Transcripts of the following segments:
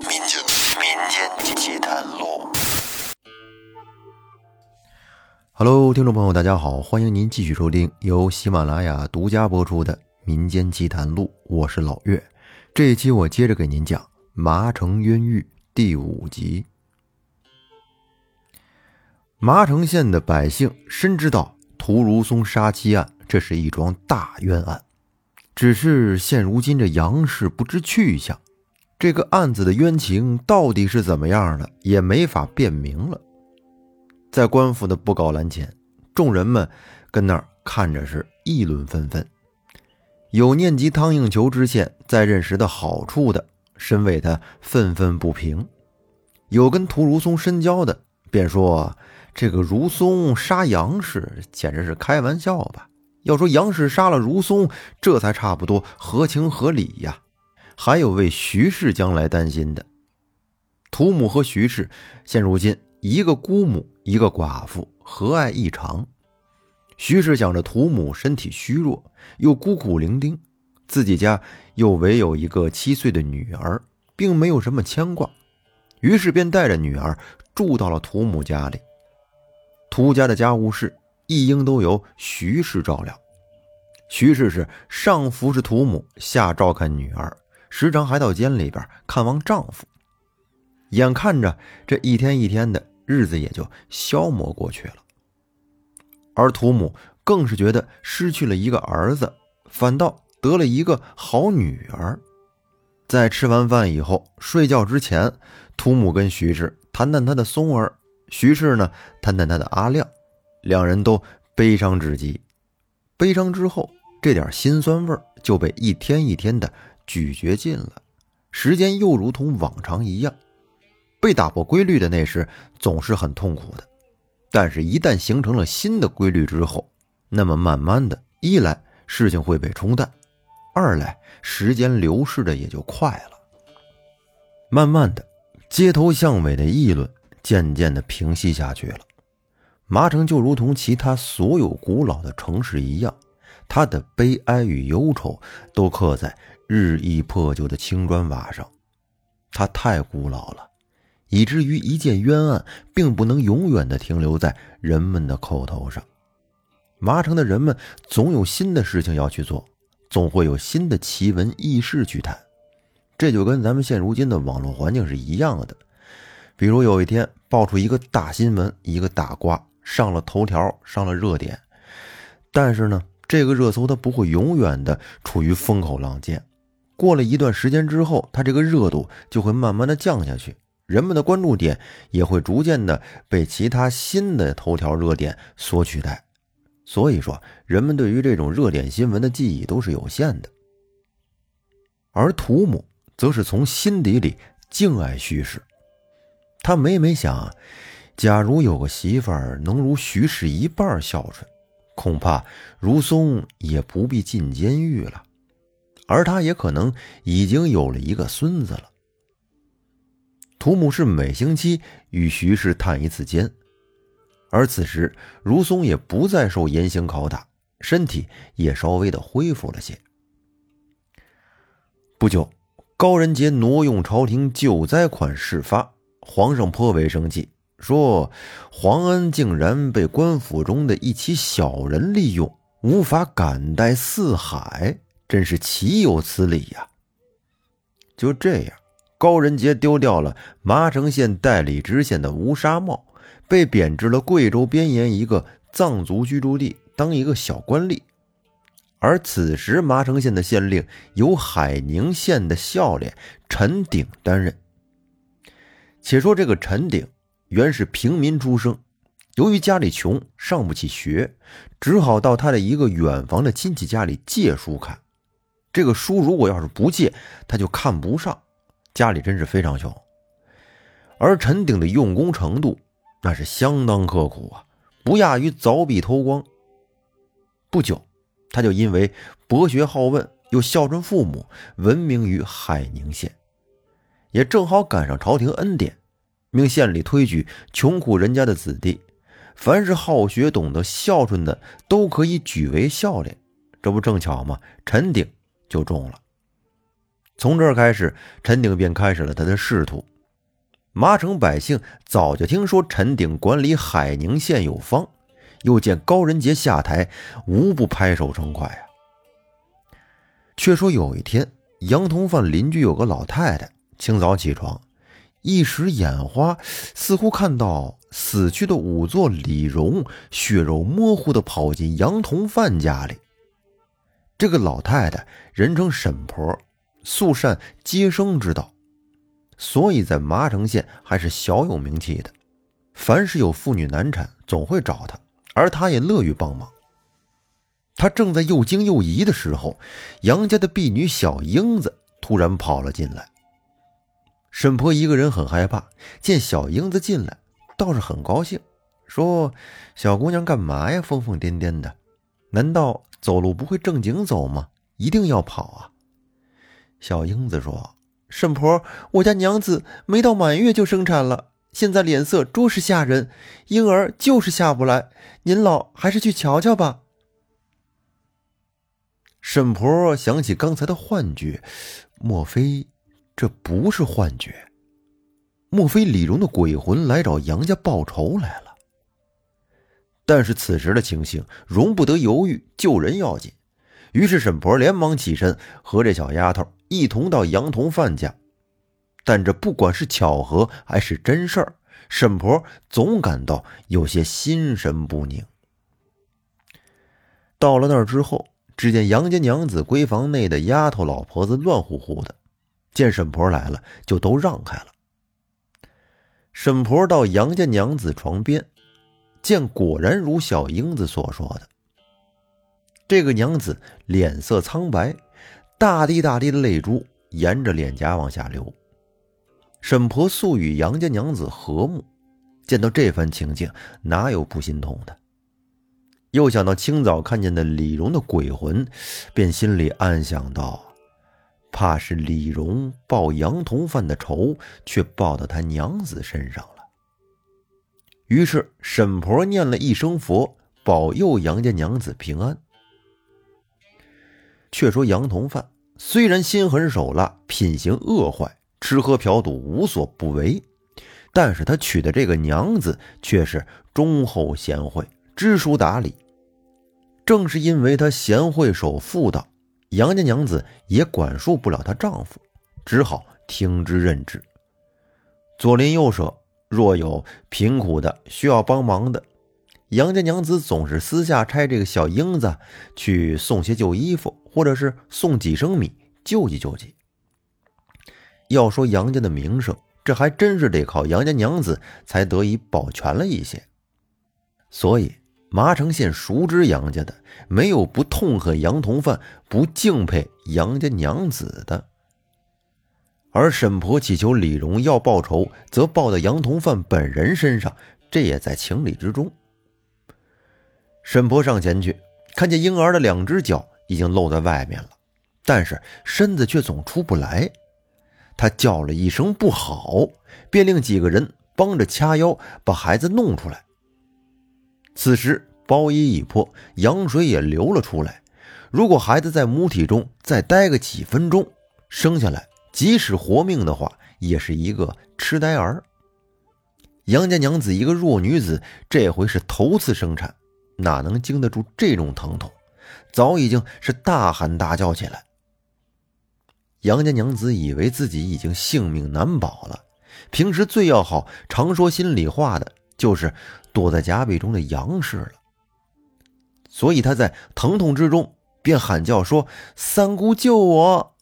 民间民间奇谈录。Hello，听众朋友，大家好，欢迎您继续收听由喜马拉雅独家播出的《民间奇谈录》，我是老岳。这一期我接着给您讲《麻城冤狱》第五集。麻城县的百姓深知道屠如松杀妻案，这是一桩大冤案。只是现如今这杨氏不知去向，这个案子的冤情到底是怎么样的，也没法辨明了。在官府的布告栏前，众人们跟那儿看着是议论纷纷。有念及汤应求知县在任时的好处的，深为他愤愤不平；有跟屠如松深交的，便说这个如松杀杨氏，简直是开玩笑吧。要说杨氏杀了如松，这才差不多合情合理呀。还有为徐氏将来担心的，屠母和徐氏现如今一个姑母，一个寡妇，和爱异常。徐氏想着屠母身体虚弱，又孤苦伶仃，自己家又唯有一个七岁的女儿，并没有什么牵挂，于是便带着女儿住到了屠母家里。屠家的家务事。一应都由徐氏照料。徐氏是上服侍屠母，下照看女儿，时常还到监里边看望丈夫。眼看着这一天一天的日子也就消磨过去了，而涂母更是觉得失去了一个儿子，反倒得了一个好女儿。在吃完饭以后，睡觉之前，涂母跟徐氏谈谈他的松儿，徐氏呢谈谈他的阿亮。两人都悲伤至极，悲伤之后，这点心酸味就被一天一天的咀嚼尽了。时间又如同往常一样，被打破规律的那时总是很痛苦的。但是，一旦形成了新的规律之后，那么慢慢的，一来事情会被冲淡，二来时间流逝的也就快了。慢慢的，街头巷尾的议论渐渐的平息下去了。麻城就如同其他所有古老的城市一样，他的悲哀与忧愁都刻在日益破旧的青砖瓦上。它太古老了，以至于一件冤案并不能永远的停留在人们的口头上。麻城的人们总有新的事情要去做，总会有新的奇闻异事去谈。这就跟咱们现如今的网络环境是一样的。比如有一天爆出一个大新闻，一个大瓜。上了头条，上了热点，但是呢，这个热搜它不会永远的处于风口浪尖，过了一段时间之后，它这个热度就会慢慢的降下去，人们的关注点也会逐渐的被其他新的头条热点所取代。所以说，人们对于这种热点新闻的记忆都是有限的。而图姆则是从心底里敬爱徐氏，他每每想。假如有个媳妇儿能如徐氏一半孝顺，恐怕如松也不必进监狱了，而他也可能已经有了一个孙子了。图姆是每星期与徐氏探一次监，而此时如松也不再受严刑拷打，身体也稍微的恢复了些。不久，高仁杰挪用朝廷救灾款事发，皇上颇为生气。说皇恩竟然被官府中的一起小人利用，无法感戴四海，真是岂有此理呀！就这样，高仁杰丢掉了麻城县代理知县的乌纱帽，被贬至了贵州边沿一个藏族居住地当一个小官吏。而此时，麻城县的县令由海宁县的孝廉陈鼎担任。且说这个陈鼎。原是平民出生，由于家里穷，上不起学，只好到他的一个远房的亲戚家里借书看。这个书如果要是不借，他就看不上。家里真是非常穷，而陈鼎的用功程度那是相当刻苦啊，不亚于凿壁偷光。不久，他就因为博学好问又孝顺父母，闻名于海宁县，也正好赶上朝廷恩典。命县里推举穷苦人家的子弟，凡是好学、懂得孝顺的，都可以举为孝廉。这不正巧吗？陈鼎就中了。从这儿开始，陈鼎便开始了他的仕途。麻城百姓早就听说陈鼎管理海宁县有方，又见高仁杰下台，无不拍手称快啊。却说有一天，杨同范邻居有个老太太，清早起床，一时眼花，似乎看到死去的仵作李荣血肉模糊的跑进杨同范家里。这个老太太人称沈婆。素善接生之道，所以在麻城县还是小有名气的。凡是有妇女难产，总会找她，而她也乐于帮忙。他正在又惊又疑的时候，杨家的婢女小英子突然跑了进来。沈婆一个人很害怕，见小英子进来，倒是很高兴，说：“小姑娘干嘛呀？疯疯癫癫的，难道走路不会正经走吗？一定要跑啊！”小英子说：“沈婆，我家娘子没到满月就生产了，现在脸色着实吓人，婴儿就是下不来。您老还是去瞧瞧吧。”沈婆想起刚才的幻觉，莫非这不是幻觉？莫非李荣的鬼魂来找杨家报仇来了？但是此时的情形容不得犹豫，救人要紧。于是沈婆连忙起身，和这小丫头。一同到杨同范家，但这不管是巧合还是真事儿，沈婆总感到有些心神不宁。到了那儿之后，只见杨家娘子闺房内的丫头老婆子乱乎乎的，见沈婆来了，就都让开了。沈婆到杨家娘子床边，见果然如小英子所说的，这个娘子脸色苍白。大滴大滴的泪珠沿着脸颊往下流。沈婆素与杨家娘子和睦，见到这番情景，哪有不心痛的？又想到清早看见的李荣的鬼魂，便心里暗想道：“怕是李荣报杨同犯的仇，却报到他娘子身上了。”于是沈婆念了一声佛，保佑杨家娘子平安。却说杨同范虽然心狠手辣、品行恶坏、吃喝嫖赌无所不为，但是他娶的这个娘子却是忠厚贤惠、知书达理。正是因为他贤惠守妇道，杨家娘子也管束不了她丈夫，只好听之任之。左邻右舍若有贫苦的需要帮忙的，杨家娘子总是私下差这个小英子去送些旧衣服，或者是送几升米救济救济。要说杨家的名声，这还真是得靠杨家娘子才得以保全了一些。所以麻城县熟知杨家的，没有不痛恨杨同范、不敬佩杨家娘子的。而沈婆祈求李荣要报仇，则报到杨同范本人身上，这也在情理之中。沈婆上前去，看见婴儿的两只脚已经露在外面了，但是身子却总出不来。她叫了一声“不好”，便令几个人帮着掐腰，把孩子弄出来。此时包衣已破，羊水也流了出来。如果孩子在母体中再待个几分钟，生下来即使活命的话，也是一个痴呆儿。杨家娘子一个弱女子，这回是头次生产。哪能经得住这种疼痛？早已经是大喊大叫起来。杨家娘子以为自己已经性命难保了。平时最要好、常说心里话的，就是躲在夹壁中的杨氏了。所以他在疼痛之中便喊叫说：“三姑救我！”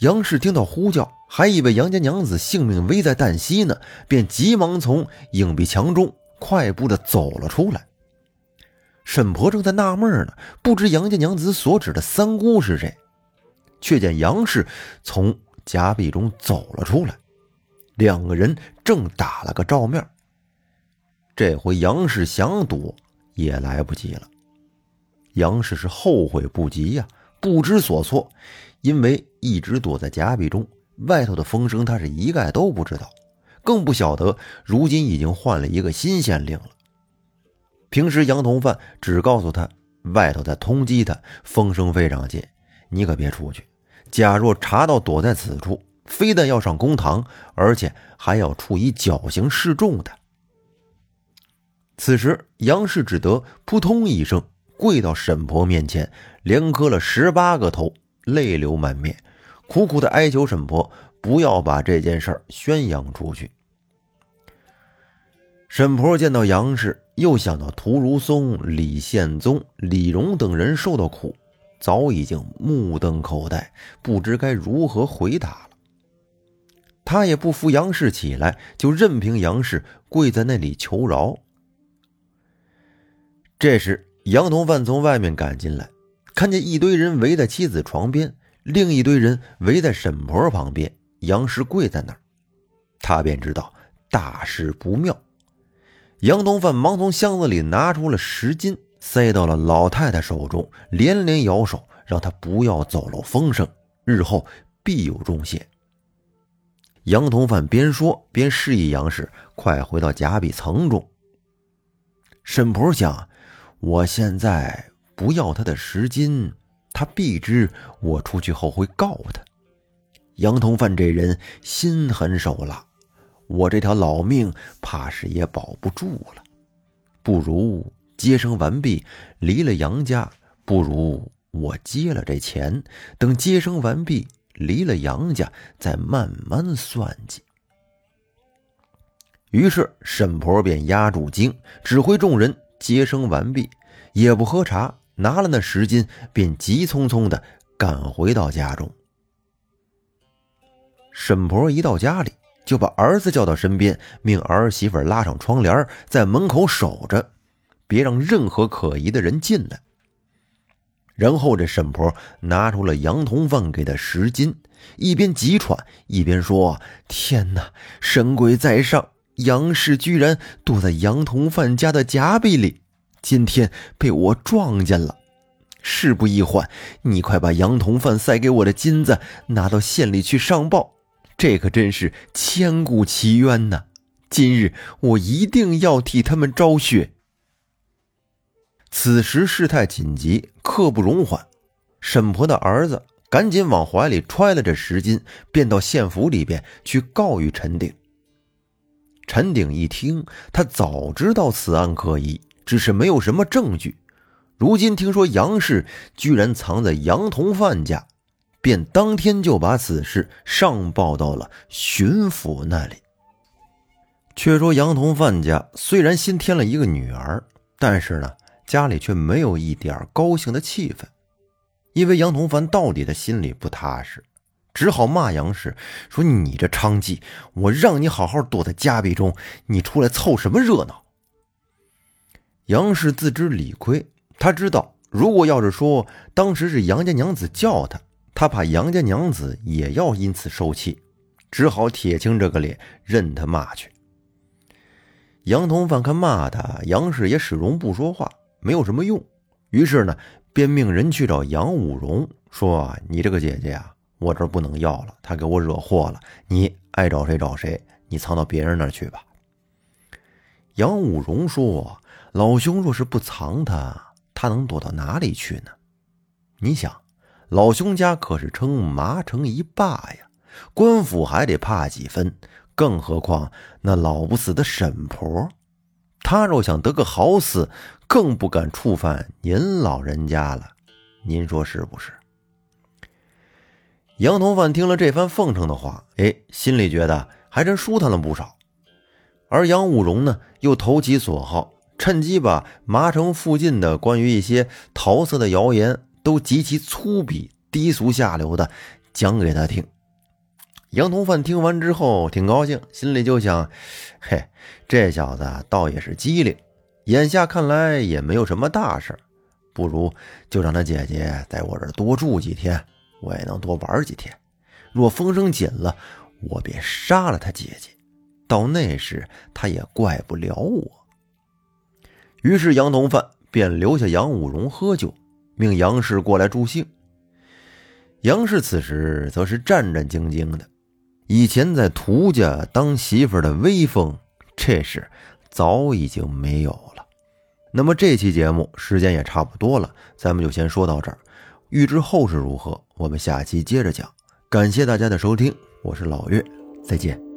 杨氏听到呼叫，还以为杨家娘子性命危在旦夕呢，便急忙从影壁墙中快步的走了出来。沈婆正在纳闷呢，不知杨家娘子所指的三姑是谁，却见杨氏从夹壁中走了出来，两个人正打了个照面。这回杨氏想躲也来不及了。杨氏是后悔不及呀，不知所措，因为一直躲在夹壁中，外头的风声他是一概都不知道，更不晓得如今已经换了一个新县令了。平时杨同范只告诉他，外头在通缉他，风声非常紧，你可别出去。假若查到躲在此处，非但要上公堂，而且还要处以绞刑示众的。此时，杨氏只得扑通一声跪到沈婆面前，连磕了十八个头，泪流满面，苦苦的哀求沈婆不要把这件事宣扬出去。沈婆见到杨氏，又想到屠如松、李宪宗、李荣等人受的苦，早已经目瞪口呆，不知该如何回答了。他也不扶杨氏起来，就任凭杨氏跪在那里求饶。这时，杨同范从外面赶进来，看见一堆人围在妻子床边，另一堆人围在沈婆旁边，杨氏跪在那儿，他便知道大事不妙。杨同范忙从箱子里拿出了十金，塞到了老太太手中，连连摇手，让她不要走漏风声，日后必有重谢。杨同范边说边示意杨氏快回到夹壁层中。沈婆想。我现在不要他的十金，他必知我出去后会告他。杨同范这人心狠手辣，我这条老命怕是也保不住了。不如接生完毕，离了杨家；不如我接了这钱，等接生完毕，离了杨家，再慢慢算计。于是沈婆便压住惊，指挥众人。接生完毕，也不喝茶，拿了那十金，便急匆匆的赶回到家中。沈婆一到家里，就把儿子叫到身边，命儿媳妇拉上窗帘，在门口守着，别让任何可疑的人进来。然后这沈婆拿出了杨同凤给的十金，一边急喘，一边说：“天哪，神鬼在上！”杨氏居然躲在杨同范家的夹壁里，今天被我撞见了。事不宜缓，你快把杨同范塞给我的金子拿到县里去上报，这可真是千古奇冤呐！今日我一定要替他们昭雪。此时事态紧急，刻不容缓。沈婆的儿子赶紧往怀里揣了这十金，便到县府里边去告与陈定。陈鼎一听，他早知道此案可疑，只是没有什么证据。如今听说杨氏居然藏在杨同范家，便当天就把此事上报到了巡抚那里。却说杨同范家虽然新添了一个女儿，但是呢，家里却没有一点高兴的气氛，因为杨同范到底的心里不踏实。只好骂杨氏说：“你这娼妓，我让你好好躲在家壁中，你出来凑什么热闹？”杨氏自知理亏，他知道如果要是说当时是杨家娘子叫他，他怕杨家娘子也要因此受气，只好铁青这个脸，任他骂去。杨同范看骂他，杨氏也始终不说话，没有什么用，于是呢，便命人去找杨五荣，说：“你这个姐姐呀。”我这不能要了，他给我惹祸了。你爱找谁找谁，你藏到别人那儿去吧。杨武荣说：“老兄若是不藏他，他能躲到哪里去呢？你想，老兄家可是称麻城一霸呀，官府还得怕几分，更何况那老不死的沈婆，他若想得个好死，更不敢触犯您老人家了。您说是不是？”杨同范听了这番奉承的话，哎，心里觉得还真舒坦了不少。而杨武荣呢，又投其所好，趁机把麻城附近的关于一些桃色的谣言都极其粗鄙、低俗、下流的讲给他听。杨同范听完之后挺高兴，心里就想：嘿，这小子倒也是机灵。眼下看来也没有什么大事，不如就让他姐姐在我这儿多住几天。我也能多玩几天。若风声紧了，我便杀了他姐姐。到那时，他也怪不了我。于是杨同范便留下杨武荣喝酒，命杨氏过来助兴。杨氏此时则是战战兢兢的。以前在涂家当媳妇的威风，这时早已经没有了。那么这期节目时间也差不多了，咱们就先说到这儿。欲知后事如何？我们下期接着讲。感谢大家的收听，我是老岳，再见。